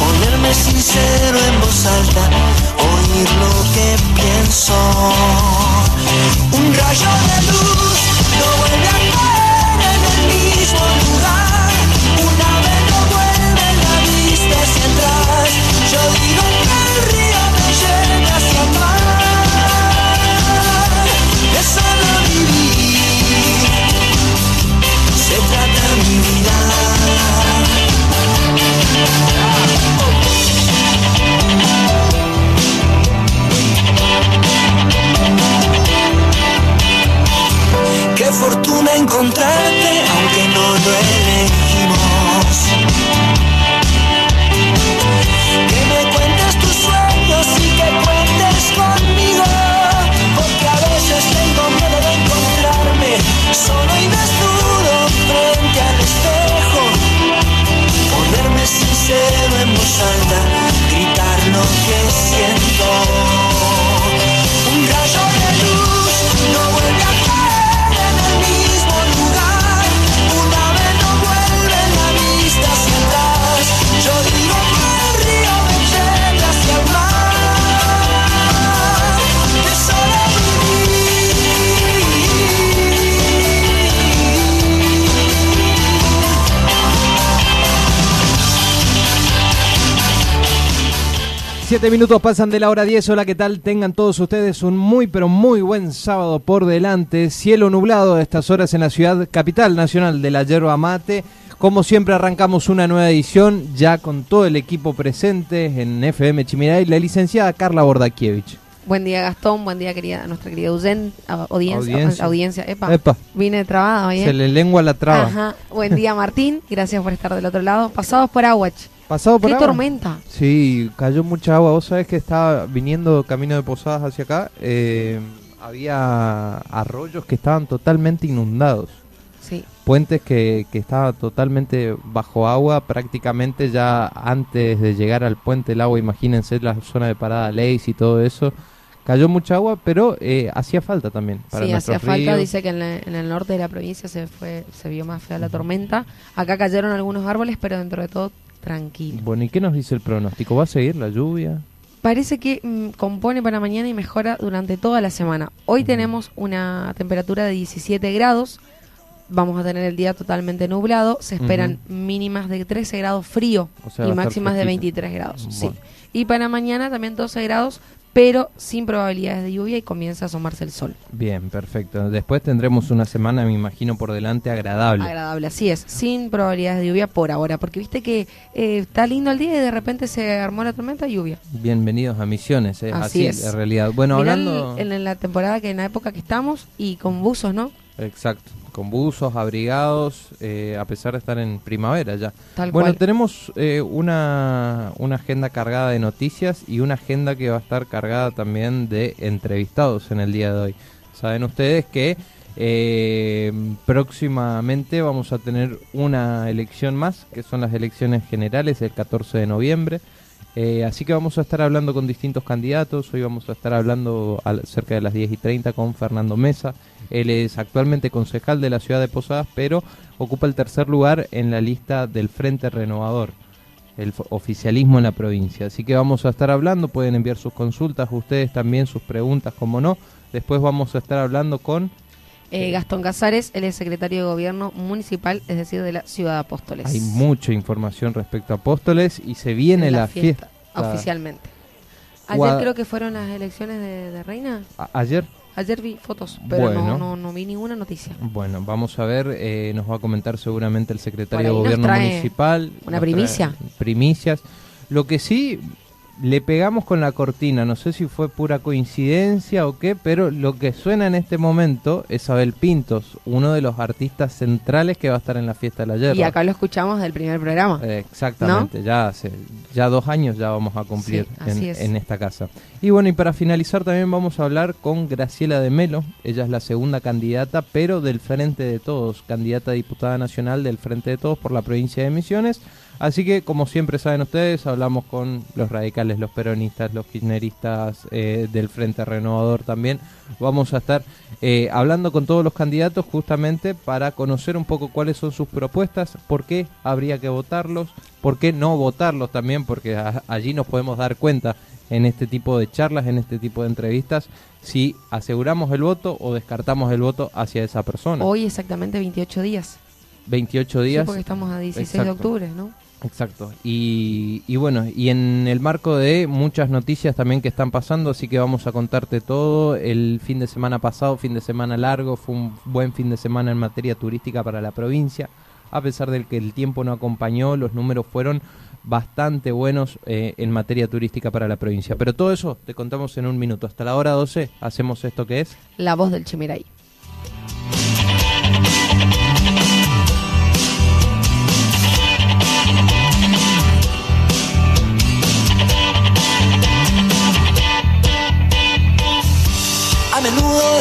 Ponerme sincero en voz alta, oír lo que pienso. Un rayo de luz no vuelve a caer en el mismo lugar. 17 minutos pasan de la hora 10. Hola, ¿qué tal? Tengan todos ustedes un muy, pero muy buen sábado por delante. Cielo nublado a estas horas en la ciudad capital nacional de la yerba mate. Como siempre, arrancamos una nueva edición ya con todo el equipo presente en FM Chimiray, la licenciada Carla Bordakiewicz. Buen día, Gastón. Buen día, querida, nuestra querida audiencia. Audiencia. audiencia. Epa, Epa. Vine trabada, oye. Se ¿eh? le lengua la traba. Ajá. Buen día, Martín. Gracias por estar del otro lado. Pasados por Aguach. ¿Pasado por qué agua? tormenta. Sí, cayó mucha agua. Vos sabés que estaba viniendo camino de Posadas hacia acá. eh, había arroyos que estaban totalmente inundados. Sí, puentes que, que estaba totalmente bajo agua, prácticamente ya antes de llegar al puente el agua, imagínense la zona de parada Leis y todo eso, cayó mucha agua, pero eh, hacía falta también. Para sí, hacía falta, dice que en, la- en el norte de la provincia se fue, se vio más fea la tormenta. Acá cayeron algunos árboles, pero dentro de todo tranquilo. Bueno, ¿y qué nos dice el pronóstico? ¿Va a seguir la lluvia? Parece que mm, compone para mañana y mejora durante toda la semana. Hoy Mm. tenemos una temperatura de 17 grados. Vamos a tener el día totalmente nublado. Se esperan mínimas de 13 grados frío O sea, va y máximas de fresquito. 23 grados. Sí. Y para mañana también 12 grados, pero sin probabilidades de lluvia y comienza a asomarse el sol. Bien, perfecto. Después tendremos una semana, me imagino, por delante agradable. Agradable, así es, sin probabilidades de lluvia por ahora, porque viste que eh, está lindo el día y de repente se armó la tormenta lluvia. Bienvenidos a Misiones, es Así así, es. en realidad. Bueno, Mirá hablando... en, en la temporada que en la época que estamos y con buzos, ¿no? Exacto, con buzos, abrigados, eh, a pesar de estar en primavera ya. Tal bueno, cual. tenemos eh, una, una agenda cargada de noticias y una agenda que va a estar cargada también de entrevistados en el día de hoy. Saben ustedes que eh, próximamente vamos a tener una elección más, que son las elecciones generales el 14 de noviembre. Eh, así que vamos a estar hablando con distintos candidatos. Hoy vamos a estar hablando cerca de las 10 y 30 con Fernando Mesa. Él es actualmente concejal de la ciudad de Posadas, pero ocupa el tercer lugar en la lista del Frente Renovador, el oficialismo en la provincia. Así que vamos a estar hablando, pueden enviar sus consultas, ustedes también sus preguntas, como no. Después vamos a estar hablando con... Eh, Gastón Casares, él es secretario de Gobierno Municipal, es decir, de la Ciudad de Apóstoles. Hay mucha información respecto a Apóstoles y se viene En la, fiesta. Oficialmente. Ayer creo que fueron las elecciones de, de Reina. A- ayer Ayer vi fotos, pero Bueno. no, no, no vi ninguna noticia. Bueno, vamos a ver, eh, nos va a comentar seguramente el secretario de Gobierno Municipal. una primicia. Primicias. Lo que sí, le pegamos con la cortina, no sé si fue pura coincidencia o qué, pero lo que suena en este momento es Abel Pintos, uno de los artistas centrales que va a estar en la fiesta de la yerba. Y acá lo escuchamos del primer programa. Eh, exactamente, ya hace ya dos años ya vamos a cumplir Sí, en, es. en esta casa. Y bueno, y para finalizar también vamos a hablar con Graciela de Melo, ella es la segunda candidata, pero del Frente de Todos, candidata a diputada nacional del Frente de Todos por la provincia de Misiones. Así que, como siempre saben ustedes, hablamos con los radicales, los peronistas, los kirchneristas eh, del Frente Renovador también. Vamos a estar eh, hablando con todos los candidatos justamente para conocer un poco cuáles son sus propuestas, por qué habría que votarlos, por qué no votarlos también, porque a- allí nos podemos dar cuenta en este tipo de charlas, en este tipo de entrevistas, si aseguramos el voto o descartamos el voto hacia esa persona. Hoy exactamente 28 días. 28 Sí, días. porque estamos a 16 de octubre, ¿no? Exacto. Y, y bueno, y en el marco de muchas noticias también que están pasando, así que vamos a contarte todo. El fin de semana pasado, fin de semana largo, fue un buen fin de semana en materia turística para la provincia. A pesar del que el tiempo no acompañó, los números fueron bastante buenos eh, en materia turística para la provincia. Pero todo eso te contamos en un minuto. Hasta la hora 12 hacemos esto que es. La voz del Chimiray.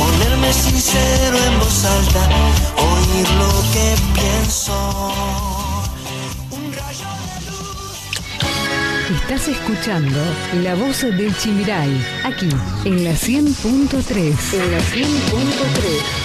Ponerme sincero en voz alta, oír lo que pienso. Un rayo de luz. Estás escuchando La Voz del Chimiray, aquí en la 100.3. En la 100.3.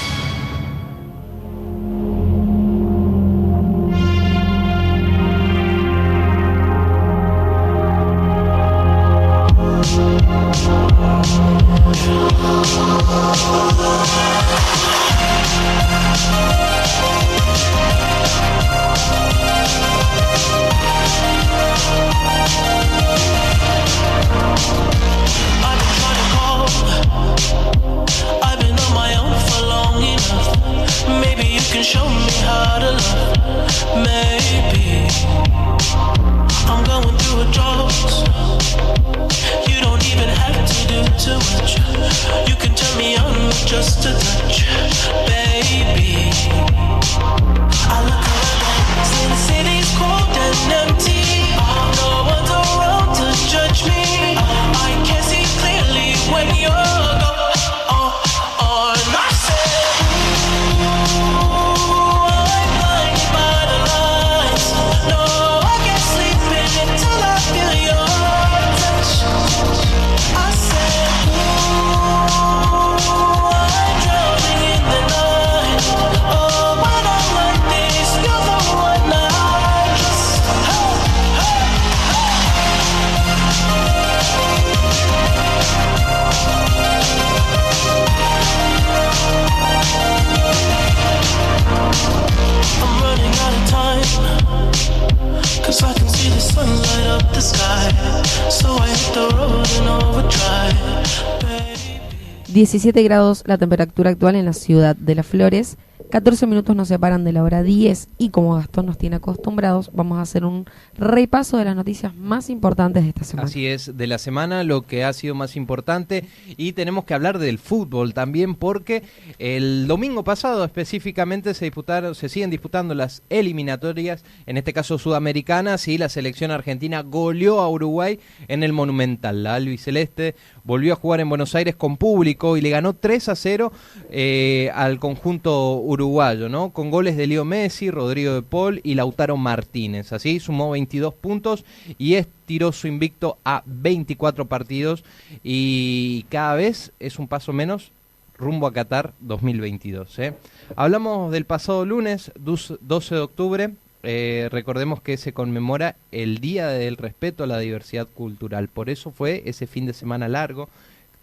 17 grados la temperatura actual en la ciudad de Las Flores. 14 minutos nos separan de la hora 10 y como Gastón nos tiene acostumbrados, vamos a hacer un repaso de las noticias más importantes de esta semana. Así es, de la semana lo que ha sido más importante y tenemos que hablar del fútbol también porque el domingo pasado específicamente se disputaron, se siguen disputando las eliminatorias, en este caso sudamericanas y la selección argentina goleó a Uruguay en el Monumental. La albiceleste volvió a jugar en Buenos Aires con público y le ganó 3 a 0 eh, al conjunto uruguayo, ¿no? Con goles de Leo Messi, Rodrigo de Paul y Lautaro Martínez. Así sumó 22 puntos y estiró su invicto a 24 partidos y cada vez es un paso menos rumbo a Qatar 2022. ¿eh? Hablamos del pasado lunes, dus- 12 de octubre. Eh, recordemos que se conmemora el Día del Respeto a la Diversidad Cultural. Por eso fue ese fin de semana largo,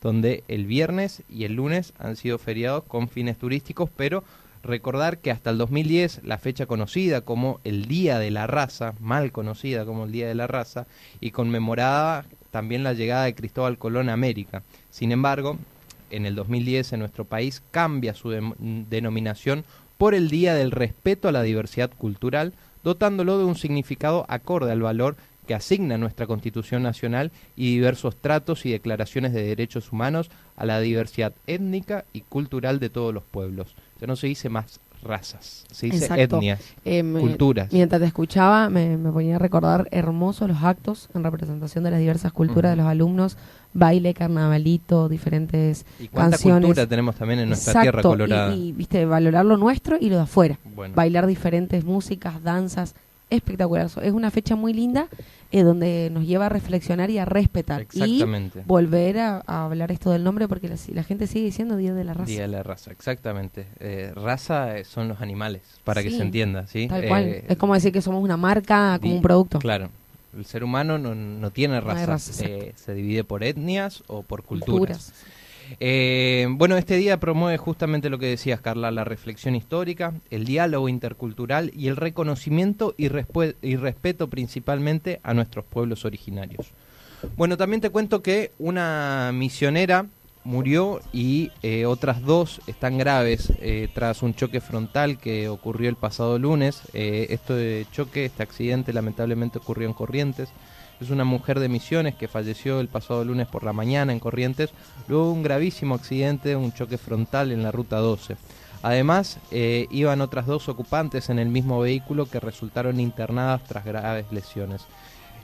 donde el viernes y el lunes han sido feriados con fines turísticos, pero recordar que hasta el 2010 la fecha conocida como el Día de la Raza, mal conocida como el Día de la Raza, y conmemorada también la llegada de Cristóbal Colón a América. Sin embargo, en el 2010 en nuestro país cambia su denominación por el Día del Respeto a la Diversidad Cultural, dotándolo de un significado acorde al valor que asigna nuestra Constitución Nacional y diversos tratos y declaraciones de derechos humanos a la diversidad étnica y cultural de todos los pueblos. Ya no se dice más razas, se dice Exacto. etnias, Eh, me- culturas. Mientras te escuchaba, me, me ponía a recordar hermosos los actos en representación de las diversas culturas de los alumnos, baile, carnavalito, diferentes Y cuánta canciones. cultura tenemos también en nuestra Exacto, tierra y- colorada. Y, viste, valorar lo nuestro y lo de afuera. Bueno. Bailar diferentes músicas, danzas, espectacular. Es una fecha muy linda eh, donde nos lleva a reflexionar y a respetar. Exactamente. Y volver a, a hablar esto del nombre porque la, la gente sigue diciendo Día de la Raza. Día de la raza, exactamente. Eh, raza eh, son los animales, para que se entienda, ¿sí? Tal Eh, cual. Es como decir que somos una marca, como un producto. Claro. El ser humano no, no tiene razas, eh, se divide por etnias o por culturas. Culturas. Eh, bueno, este día promueve justamente lo que decías, Carla, la reflexión histórica, el diálogo intercultural y el reconocimiento y, respeto principalmente a nuestros pueblos originarios. Bueno, también te cuento que una misionera murió y eh, otras dos están graves eh, tras un choque frontal que ocurrió el pasado lunes. Eh, choque, este accidente lamentablemente ocurrió en Corrientes. Es una mujer de Misiones que falleció el pasado lunes por la mañana en Corrientes, luego de un gravísimo accidente, un choque frontal en la ruta 12. Además, eh, iban otras dos ocupantes en el mismo vehículo que resultaron internadas tras graves lesiones.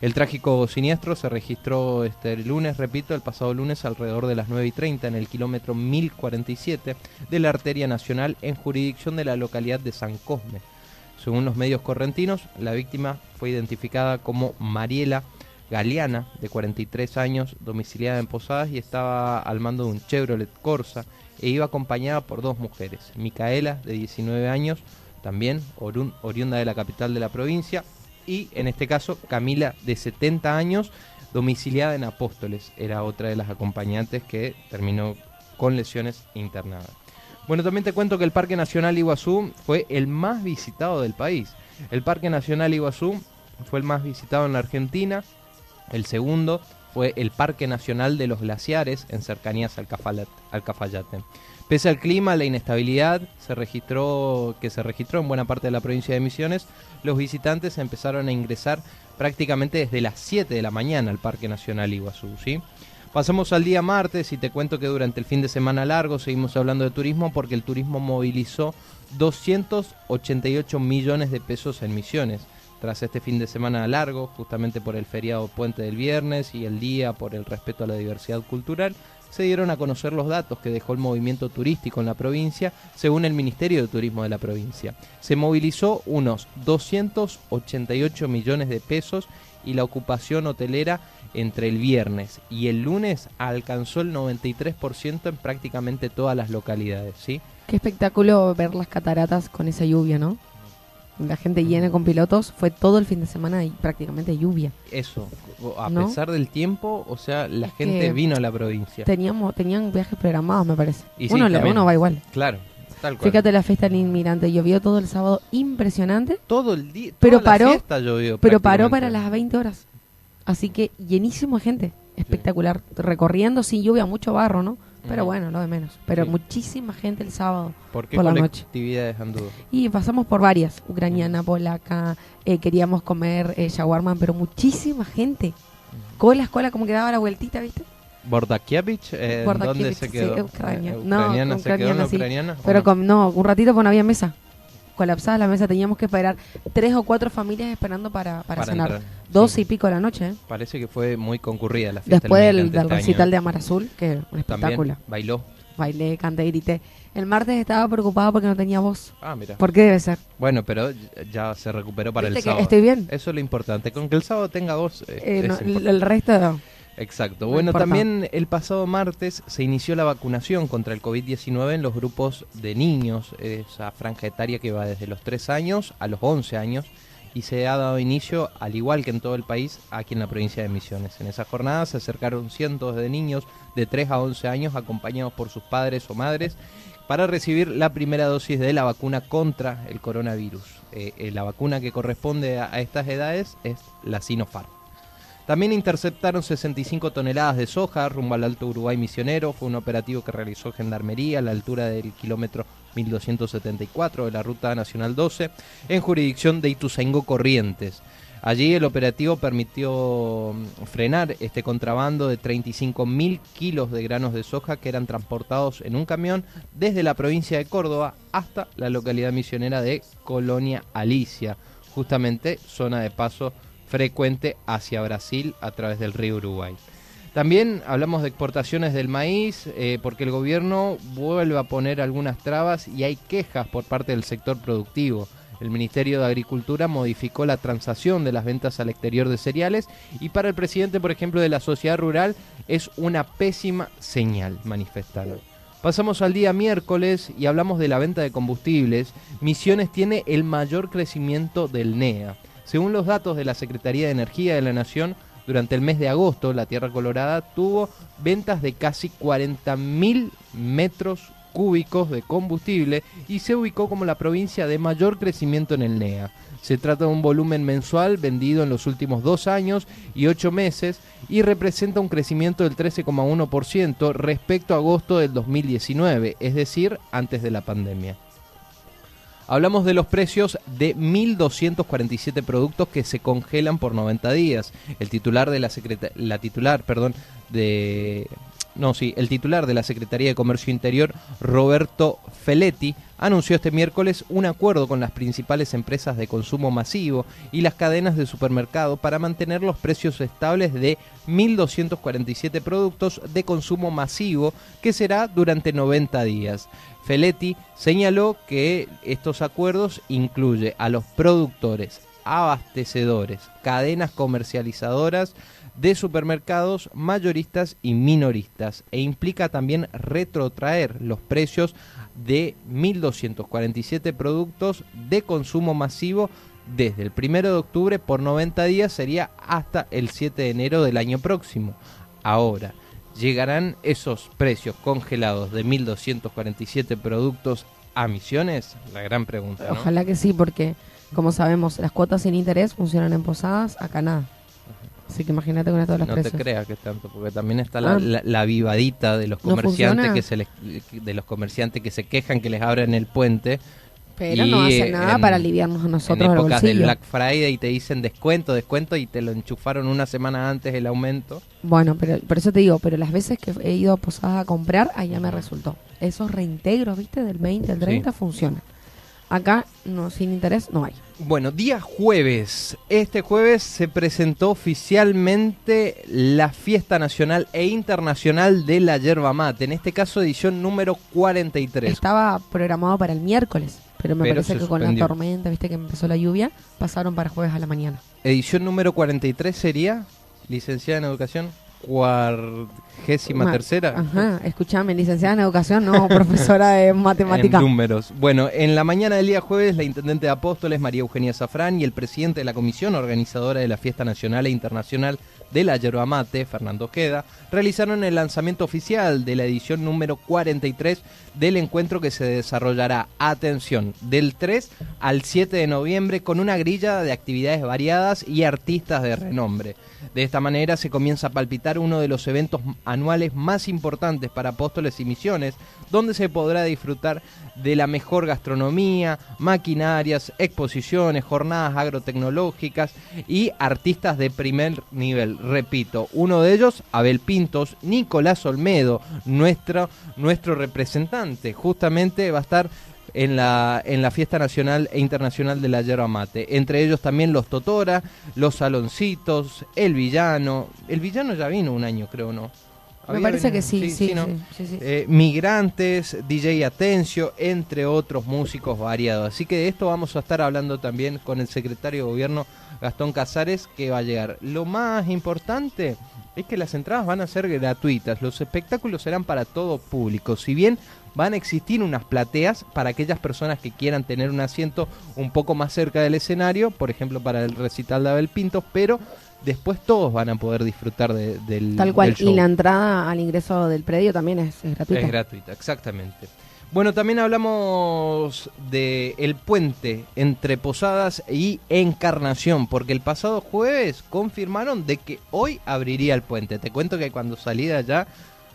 El trágico siniestro se registró este lunes, repito, el pasado lunes alrededor de las 9 y 30 en el kilómetro 1047 de la arteria nacional en jurisdicción de la localidad de San Cosme. Según los medios correntinos, la víctima fue identificada como Mariela Galeana, de 43 años, domiciliada en Posadas y estaba al mando de un Chevrolet Corsa e iba acompañada por dos mujeres, Micaela, de 19 años, también oriunda de la capital de la provincia, y en este caso Camila, de 70 años, domiciliada en Apóstoles, era otra de las acompañantes que terminó con lesiones internadas. Bueno, también te cuento que el Parque Nacional Iguazú fue el más visitado del país. El Parque Nacional Iguazú fue el más visitado en la Argentina. El segundo fue el Parque Nacional de los Glaciares en cercanías al, Cafayate. Pese al clima, la inestabilidad se registró, que se registró en buena parte de la provincia de Misiones, los visitantes empezaron a ingresar prácticamente desde las 7 de la mañana al Parque Nacional Iguazú. Pasamos al día martes y te cuento que durante el fin de semana largo seguimos hablando de turismo porque el turismo movilizó 288 millones de pesos en misiones. Tras este fin de semana largo, justamente por el feriado puente del viernes y el día por el respeto a la diversidad cultural, se dieron a conocer los datos que dejó el movimiento turístico en la provincia, según el Ministerio de Turismo de la provincia. Se movilizó unos 288 millones de pesos y la ocupación hotelera entre el viernes y el lunes alcanzó el 93% en prácticamente todas las localidades. Qué espectáculo ver las cataratas con esa lluvia, ¿no? La gente llena con pilotos. Fue todo el fin de semana y prácticamente lluvia. Eso, a ¿No? pesar del tiempo, o sea, la Es gente vino a la provincia. Teníamos, tenían viajes programados, me parece. Y sí, uno, uno va igual. Claro, tal cual. Fíjate la fiesta del inmigrante. Llovió todo el sábado impresionante, todo el día, Pero toda la paró- fiesta llovió pero paró para las 20 horas. Así que llenísimo de gente. Espectacular. Recorriendo sin lluvia, mucho barro, ¿no? Pero Ujú. bueno, lo de menos. Pero Sí. muchísima gente el sábado. ¿Por qué por la noche. colectividades anduvo? Y pasamos por varias, ucraniana, polaca, eh, queríamos comer eh, shawarma, pero muchísima gente. Cola, cola, como que daba la vueltita, ¿viste? Bordakievich, eh, ¿dónde se sí, quedó? Ucrania. Eh, No, ucraniana, ¿se quedó en la ucraniana, sí. Pero no? con, no, un ratito pues no había mesa. Colapsada la mesa, teníamos que esperar tres o cuatro familias esperando para, para, Para cenar. entrar, Dos sí. y pico de la noche, ¿eh? Parece que fue muy concurrida la fiesta Después del, este recital de Amar Azul, que un espectáculo. Bailó. Bailé, canté, grité. El martes estaba preocupada porque no tenía voz. Ah, mira. ¿Por qué debe ser? Bueno, pero ya se recuperó para el ¿Viste que sábado. estoy bien? Eso es lo importante. Con que el sábado tenga voz. eh, Eh, es no, el resto... Exacto. No bueno, también el pasado martes se inició la vacunación contra el COVID-19 en los grupos de niños, esa franja etaria que va desde los 3 años a los 11 años, y se ha dado inicio, al igual que en todo el país, aquí en la provincia de Misiones. En esas jornadas se acercaron cientos de niños de 3 a 11 años acompañados por sus padres o madres para recibir la primera dosis de la vacuna contra el coronavirus. Eh, eh, la vacuna que corresponde a, a estas edades es la Sinopharm. También interceptaron 65 toneladas de soja rumbo al Alto Uruguay Misionero. Fue un operativo que realizó Gendarmería a la altura del kilómetro 1274 de la Ruta Nacional 12 en jurisdicción de Ituzaingó Corrientes. Allí el operativo permitió mm, frenar este contrabando de 35 mil kilos de granos de soja que eran transportados en un camión desde la provincia de Córdoba hasta la localidad misionera de Colonia Alicia, justamente zona de paso frecuente hacia Brasil a través del río Uruguay. También hablamos de exportaciones del maíz, eh, porque el gobierno vuelve a poner algunas trabas y hay quejas por parte del sector productivo. El Ministerio de Agricultura modificó la transacción de las ventas al exterior de cereales y para el presidente, por ejemplo, de la sociedad rural es una pésima señal, manifestaron. Pasamos al día miércoles y hablamos de la venta de combustibles. Misiones tiene el mayor crecimiento del NEA. Según los datos de la Secretaría de Energía de la Nación, durante el mes de agosto la Tierra Colorada tuvo ventas de casi 40.000 metros cúbicos de combustible y se ubicó como la provincia de mayor crecimiento en el NEA. Se trata de un volumen mensual vendido en los últimos dos años y ocho meses y representa un crecimiento del 13,1% respecto a agosto del 2019, es decir, antes de la pandemia. Hablamos de los precios de 1.247 productos que se congelan por 90 días. El titular de la, la titular, perdón, de no, sí, el titular de la Secretaría de Comercio Interior, Roberto Feletti, anunció este miércoles un acuerdo con las principales empresas de consumo masivo y las cadenas de supermercado para mantener los precios estables de 1.247 productos de consumo masivo que será durante 90 días. Feletti señaló que estos acuerdos incluye a los productores, abastecedores, cadenas comercializadoras, de supermercados mayoristas y minoristas e implica también retrotraer los precios de 1.247 productos de consumo masivo desde el 1 de octubre por 90 días sería hasta el 7 de enero del año próximo. Ahora, ¿llegarán esos precios congelados de 1.247 productos a misiones? La gran pregunta. Ojalá que sí, porque como sabemos, las cuotas sin interés funcionan en posadas, acá nada. Así que imagínate con todas las No precios. te creas que tanto, porque también está la, Ah. la, la vivadita de los ¿No comerciantes que se les, de los comerciantes que se quejan que les abren el puente. Pero Y, no hacen nada en- para aliviarnos a en nosotros el épocas del. Black Friday y te dicen descuento, descuento y te lo enchufaron una semana antes el aumento. Bueno, pero por eso te digo, pero las veces que he ido a posadas a comprar, allá me resultó. Esos reintegros, ¿viste? Del 20 al 30 funcionan. Acá, no sin interés, no hay. Bueno, día jueves. Este jueves se presentó oficialmente la fiesta nacional e internacional de la yerba mate. En este caso, edición número 43. Estaba programado para el miércoles, pero me Pero parece que con la tormenta, ¿viste? Que empezó la lluvia, pasaron para jueves a la mañana. Edición número 43 sería licenciada en educación, cuargésima Ma- tercera. Ajá, escuchame, licenciada en educación, no profesora de matemática. En números. Bueno, en la mañana del día jueves, la intendente de Apóstoles, María Eugenia Zafrán, y el presidente de la comisión organizadora de la fiesta nacional e internacional de la yerba mate, Fernando Ojeda, realizaron el lanzamiento oficial de la edición número 43 del encuentro que se desarrollará, atención, del 3 al 7 de noviembre con una grilla de actividades variadas y artistas de renombre. De esta manera se comienza a palpitar uno de los eventos anuales más importantes para apóstoles y misiones, donde se podrá disfrutar de la mejor gastronomía, maquinarias, exposiciones, jornadas agrotecnológicas y artistas de primer nivel. Repito, uno de ellos, Abel Pintos, Nicolás Olmedo, nuestro, nuestro representante, justamente va a estar en la, en la fiesta nacional e internacional de la yerba mate. Entre ellos también los Totora, los Saloncitos, el Villano. El Villano ya vino un año, creo, ¿no? Me parece venido- que sí, sí, ¿no? sí, sí, sí. Eh, Migrantes, DJ Atencio, entre otros músicos variados. Así que de esto vamos a estar hablando también con el secretario de gobierno Gastón Casares, que va a llegar. Lo más importante es que las entradas van a ser gratuitas. Los espectáculos serán para todo público. Si bien van a existir unas plateas para aquellas personas que quieran tener un asiento un poco más cerca del escenario, por ejemplo para el recital de Abel Pintos, pero después todos van a poder disfrutar de- del, Tal cual. del show. Y la entrada al ingreso del predio también es, es gratuita. Es gratuita, exactamente. Bueno, también hablamos de el puente entre Posadas y Encarnación, porque el pasado jueves confirmaron de que hoy abriría el puente. Te cuento que cuando salí de allá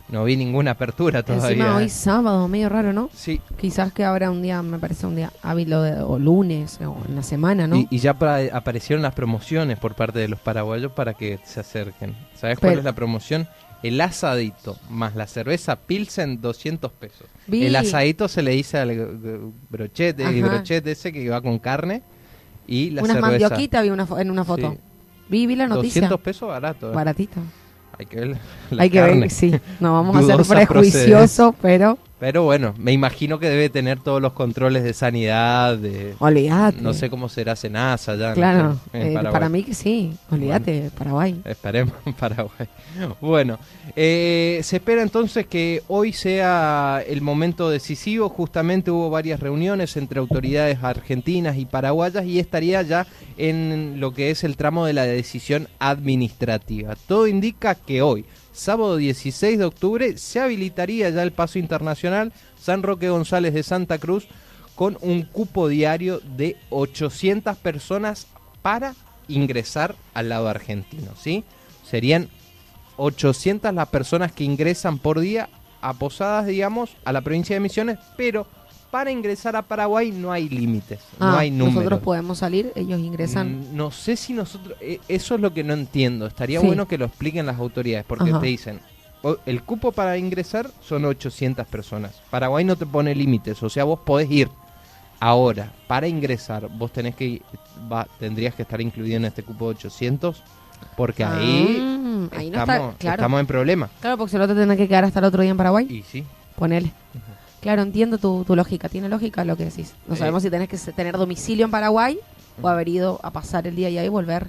no vi ninguna apertura todavía. Encima hoy sábado, medio raro, ¿no? Sí, Quizás que habrá un día, me parece un día hábil o, de- o lunes o en la semana, ¿no? y, y ya pa- aparecieron las promociones por parte de los paraguayos para que se acerquen. ¿Sabes cuál es la promoción? El asadito más la cerveza Pilsen, 200 pesos. Vi- El asadito se le dice al brochete, el brochete ese que va con carne y la Unas cerveza. mandioquitas vi una en una foto. Sí. Vi, vi la noticia. 200 pesos barato. eh. Baratito. Hay que ver la Hay que ver, sí. No vamos a ser prejuiciosos, pero Pero bueno, me imagino que debe tener todos los controles de sanidad, de... olvídate. No sé cómo será Senasa ya. no Claro, sé, en eh, para mí que sí. Olvídate, Paraguay. Esperemos Paraguay. Bueno, eh, se espera entonces que hoy sea el momento decisivo. Justamente hubo varias reuniones entre autoridades argentinas y paraguayas y estaría ya en lo que es el tramo de la decisión administrativa. Todo indica que hoy, sábado 16 de octubre, se habilitaría ya el paso internacional San Roque González de Santa Cruz con un cupo diario de 800 personas para ingresar al lado argentino, ¿sí? Serían 800 las personas que ingresan por día a Posadas, digamos, a la provincia de Misiones, pero para ingresar a Paraguay no hay límites, no Ah, hay números. nosotros podemos salir, ellos ingresan. Mm, No sé si nosotros, eh, eso es lo que no entiendo. Estaría Sí. bueno que lo expliquen las autoridades, porque Ajá. te dicen, el cupo para ingresar son 800 personas. Paraguay no te pone límites, o sea, vos podés ir. Ahora, para ingresar, vos tenés que va, tendrías que estar incluido en este cupo de 800, porque ahí, Ah, ahí estamos, está, claro. estamos en problema. Claro, porque si no te tendrás que quedar hasta el otro día en Paraguay. Y sí, Ponele. Claro, entiendo tu, tu lógica. Tiene lógica lo que decís. No sabemos si tenés que se- tener domicilio en Paraguay o haber ido a pasar el día allá y volver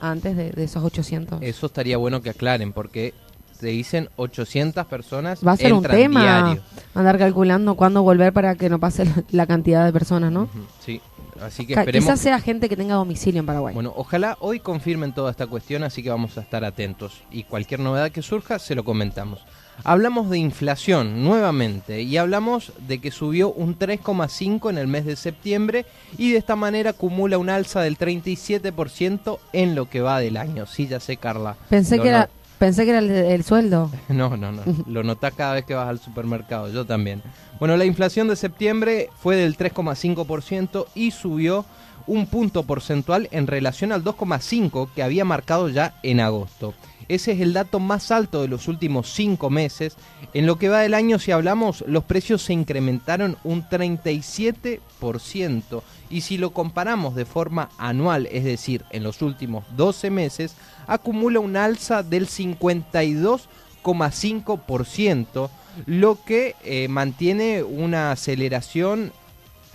antes de, de esos 800. eso estaría bueno que aclaren, porque te dicen 800 personas Va a ser un tema diario. andar calculando cuándo volver para que no pase la, cantidad de personas, ¿no? Sí, así que esperemos. Quizás sea gente que tenga domicilio en Paraguay. Bueno, ojalá hoy confirmen toda esta cuestión, así que vamos a estar atentos. Y cualquier novedad que surja, se lo comentamos. Hablamos de inflación nuevamente y hablamos de que subió un 3,5 en el mes de septiembre y de esta manera acumula un alza del 37% en lo que va del año. Sí, ya sé, Carla. pensé que era pensé que era el, el sueldo. no, no, no. Lo notás cada vez que vas al supermercado. Yo también. Bueno, la inflación de septiembre fue del 3,5% y subió un punto porcentual en relación al 2,5% que había marcado ya en agosto. Ese es el dato más alto de los últimos cinco meses. En lo que va del año, si hablamos, los precios se incrementaron un 37%. Y si lo comparamos de forma anual, es decir, en los últimos 12 meses, acumula un alza del 52,5%, lo que eh, mantiene una aceleración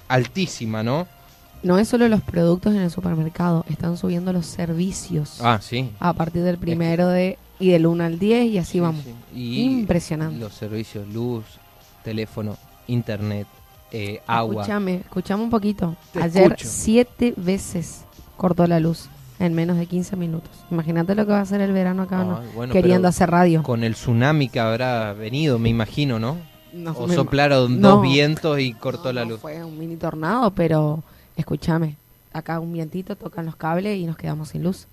altísima, ¿no? No es solo los productos en el supermercado, están subiendo los servicios Ah, sí. a partir del primero de y del 1 al 10 y así Sí, vamos. sí. Y Impresionante. Los servicios, luz, teléfono, internet, eh, agua. Escúchame, escuchame un poquito. Te Ayer escucho. siete veces cortó la luz en menos de 15 minutos. Imagínate lo que va a hacer el verano acá, ¿no? Bueno, queriendo hacer radio. Con el tsunami que habrá venido, me imagino, ¿no? No, o soplaron no. dos vientos y cortó la no luz. Fue un mini tornado, pero escúchame. Acá un vientito, tocan los cables y nos quedamos sin luz.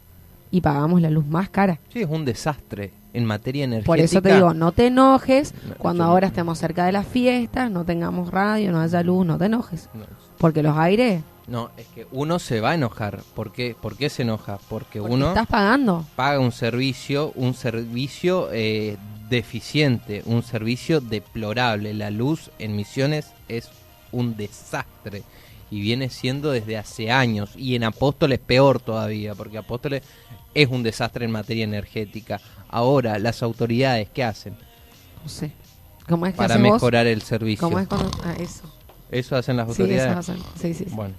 Y pagamos la luz más cara. Sí, es un desastre en materia energética. Por eso te digo, no te enojes No, cuando ahora estemos cerca de las fiestas, no tengamos radio, no haya luz, no te enojes. No, Porque los aires, no, es que uno se va a enojar. ¿Por qué, ¿Por qué se enoja? Porque, porque uno estás pagando. paga un servicio, un servicio eh, deficiente, un servicio deplorable. La luz en Misiones es un desastre y viene siendo desde hace años y en Apóstoles peor todavía, porque Apóstoles es un desastre en materia energética. Ahora, las autoridades, ¿qué hacen? No sé. ¿Cómo es que Para vos? mejorar el servicio. ¿Cómo es cuando.? Ah, eso. Eso hacen las Sí, autoridades. eso hacen. Sí, sí. sí. Bueno,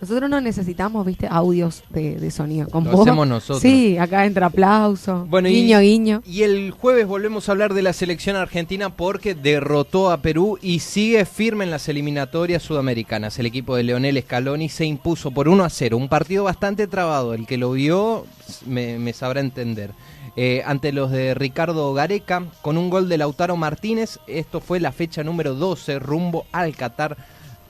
Nosotros no necesitamos, viste, audios de, de sonido. Con Lo vos. hacemos nosotros. Sí, acá entra aplauso. Bueno, y- guiño, guiño. Y el jueves volvemos a hablar de la selección argentina porque derrotó a Perú y sigue firme en las eliminatorias sudamericanas. El equipo de Leonel Scaloni se impuso por 1 a 0, un partido bastante trabado. El que lo vio me, me sabrá entender. Eh, ante los de Ricardo Gareca, con un gol de Lautaro Martínez, esto fue la fecha número 12 rumbo al Qatar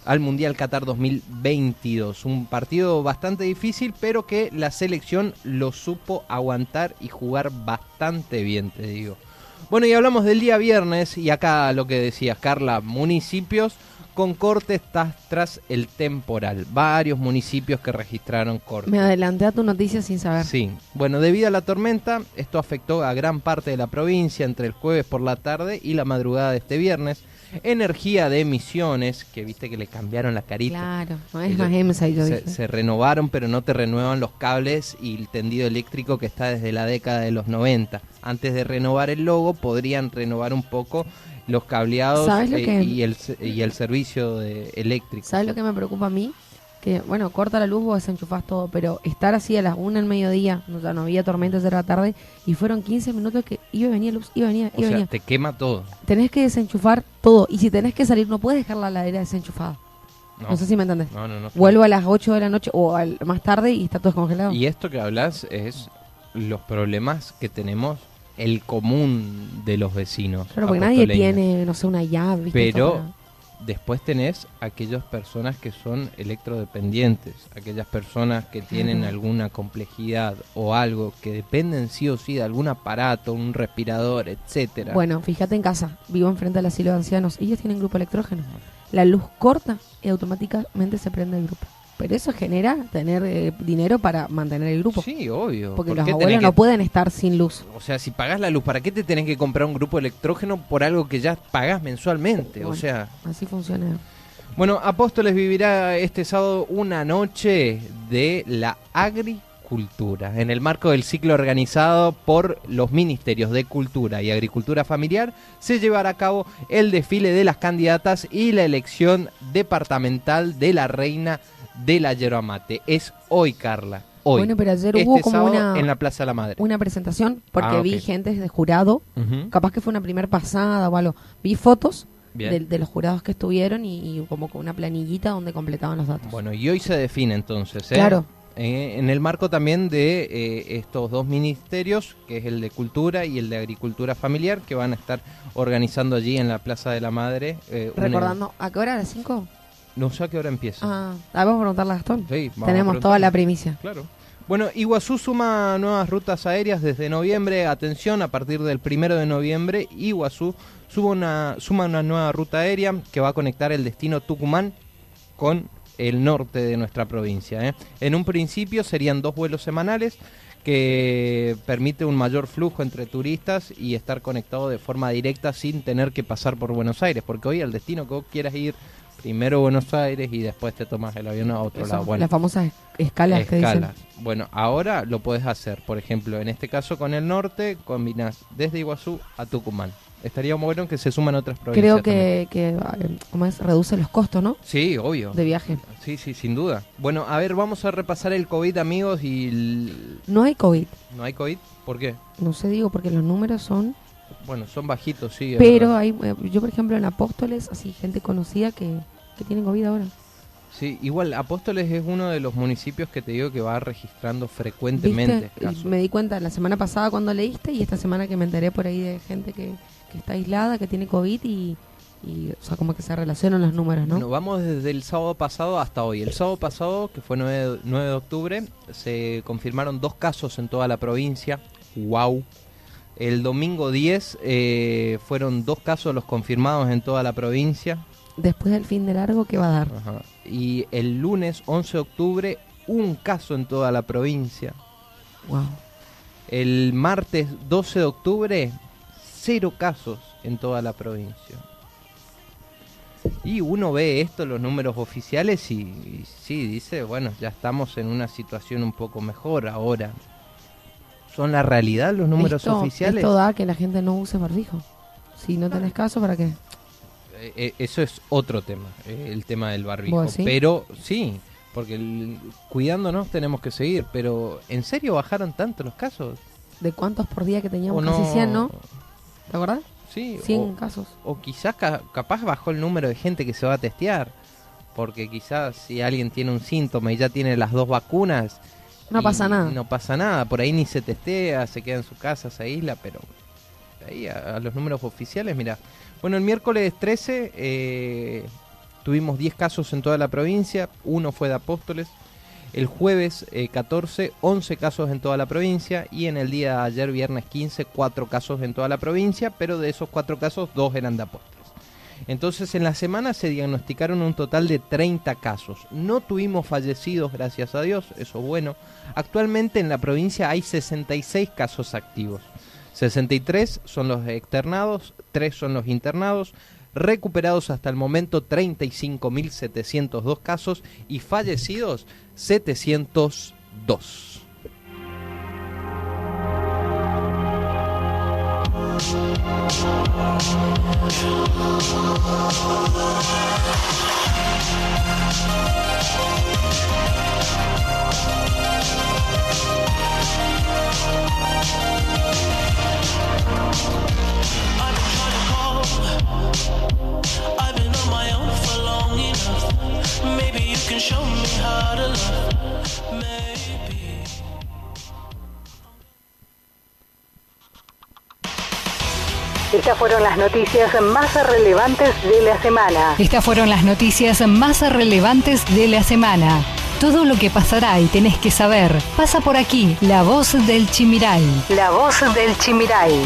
al Mundial Qatar 2022. Un partido bastante difícil, pero que la selección lo supo aguantar y jugar bastante bien, te digo. Bueno, y hablamos del día viernes, y acá lo que decías, Carla, municipios con cortes tras, el temporal. Varios municipios que registraron cortes. Me adelanté a tu noticia sin saber. Sí, bueno, debido a la tormenta, esto afectó a gran parte de la provincia entre el jueves por la tarde y la madrugada de este viernes. Energía de emisiones, que viste que le cambiaron la carita. Claro, no es más EMSA, yo se, dije. se renovaron, pero no te renuevan los cables y el tendido eléctrico que está desde la década de los 90. Antes de renovar el logo, podrían renovar un poco los cableados ¿Sabes lo eh, y, el, y el servicio de eléctrico. ¿Sabes lo que me preocupa a mí? Que, bueno, corta la luz, vos desenchufás todo, pero estar así a las 1 del mediodía, no, no había tormenta, ya era tarde, y fueron 15 minutos que iba y venía luz, iba y venía, O iba y sea, venía. te quema todo. Tenés que desenchufar todo, y si tenés que salir, no puedes dejar la ladera desenchufada. No, sé si me entendés. no, no, no. Vuelvo a las 8 de la noche o al- más tarde y está todo descongelado. Y esto que hablas es los problemas que tenemos el común de los vecinos. claro, porque nadie tiene, no sé, una llave. ¿viste? Pero después tenés aquellas personas que son electrodependientes, aquellas personas que tienen alguna complejidad o algo que dependen sí o sí de algún aparato, un respirador, etcétera. Bueno, fíjate en casa, vivo enfrente del asilo de ancianos, ellos tienen grupo electrógeno. La luz corta y automáticamente se prende el grupo. Pero eso genera tener eh, dinero para mantener el grupo. Sí, obvio. porque ¿Por los abuelos no pueden estar sin luz. O sea, si pagás la luz, ¿para qué te tenés que comprar un grupo electrógeno por algo que ya pagás mensualmente? O sea, Así funciona. Bueno, Apóstoles vivirá este sábado una noche de la agricultura, en el marco del ciclo organizado por los Ministerios de Cultura y Agricultura Familiar, se llevará a cabo el desfile de las candidatas y la elección departamental de la reina de la yerba mate. Es hoy, Carla, hoy. Bueno, pero ayer Este hubo como una, en la Plaza de la Madre. una presentación porque Ah, vi gente de jurado. Capaz que fue una primer pasada o algo. Vi fotos de, de los jurados que estuvieron y, y como con una planillita donde completaban los datos. Bueno, y hoy se define entonces, ¿eh? Claro. Eh, en el marco también de eh, estos dos ministerios, que es el de Cultura y el de Agricultura Familiar, que van a estar organizando allí en la Plaza de la Madre. eh, Recordando, ¿a qué hora? ¿A las 5? No sé a qué hora empieza. Ah, ah, vamos a preguntarle a Gastón. Sí, vamos Tenemos toda la primicia. Claro. Bueno, Iguazú suma nuevas rutas aéreas desde noviembre. Atención, a partir del primero de noviembre, Iguazú suma una, suma una nueva ruta aérea que va a conectar el destino Tucumán con el norte de nuestra provincia. ¿eh? En un principio serían dos vuelos semanales que permite un mayor flujo entre turistas y estar conectado de forma directa sin tener que pasar por Buenos Aires, porque hoy al destino que vos quieras ir, primero Buenos Aires y después te tomas el avión a otro Eso, lado. Bueno, Las famosas escalas que escalas. dicen. Bueno, ahora lo puedes hacer, por ejemplo, en este caso con el norte, combinas desde Iguazú a Tucumán. Estaría bueno que se suman otras provincias. Creo que, que eh, ¿cómo es? Reduce los costos, ¿no? Sí, obvio. De viaje. Sí, sí, sin duda. Bueno, a ver, vamos a repasar el COVID, amigos, y... el- No hay COVID. ¿No hay COVID? ¿Por qué? No sé, digo, porque los números son... Bueno, son bajitos, sí. Pero hay, eh, yo por ejemplo en Apóstoles, así gente conocida que, que tienen COVID ahora. Sí, igual, Apóstoles es uno de los municipios que te digo que va registrando frecuentemente casos. me di cuenta la semana pasada cuando leíste y esta semana que me enteré por ahí de gente que, que está aislada, que tiene COVID y, y, o sea, como que se relacionan los números, ¿no? Bueno, vamos desde el sábado pasado hasta hoy. El sábado pasado, que fue 9, 9 de octubre, se confirmaron dos casos en toda la provincia. ¡Wow! El domingo 10 eh, fueron dos casos los confirmados en toda la provincia. Después del fin de largo, ¿qué va a dar? Ajá. Y el lunes 11 de octubre, un caso en toda la provincia. Wow. El martes 12 de octubre, cero casos en toda la provincia. Y uno ve esto, los números oficiales, y, y sí, dice, bueno, ya estamos en una situación un poco mejor ahora. ¿Son la realidad los números esto, oficiales? Esto da que la gente no use barbijo. Si no tenés caso, ¿para qué? Eh, eh, eso es otro tema, eh, el tema del barbijo. Pero sí, Porque el- cuidándonos tenemos que seguir, pero ¿en serio bajaron tanto los casos? ¿De cuántos por día que teníamos? ¿O Casi 100, ¿no? ¿Te acordás? Sí, 100 o- casos. O quizás ca- capaz bajó el número de gente que se va a testear. Porque quizás si alguien tiene un síntoma y ya tiene las dos vacunas. No pasa nada. No pasa nada. Por ahí ni se testea, se queda en su casa, se aísla, pero ahí a, los números oficiales, mira. Bueno, el miércoles 13 eh, tuvimos 10 casos en toda la provincia, uno fue de Apóstoles. El jueves eh, 14, 11 casos en toda la provincia y en el día de ayer, viernes 15, 4 casos en toda la provincia, pero de esos 4 casos, 2 eran de Apóstoles. Entonces en la semana se diagnosticaron un total de 30 casos. No tuvimos fallecidos, gracias a Dios, eso es bueno. Actualmente en la provincia hay 66 casos activos. 63 son los externados, 3 son los internados. Recuperados hasta el momento 35.702 casos y fallecidos 702. Can show me how to love. Maybe. Estas fueron las noticias más relevantes de la semana. Estas fueron las noticias más relevantes de la semana. Todo lo que pasará y tenés que saber pasa por aquí. La voz del Chimiray. La voz del Chimiray.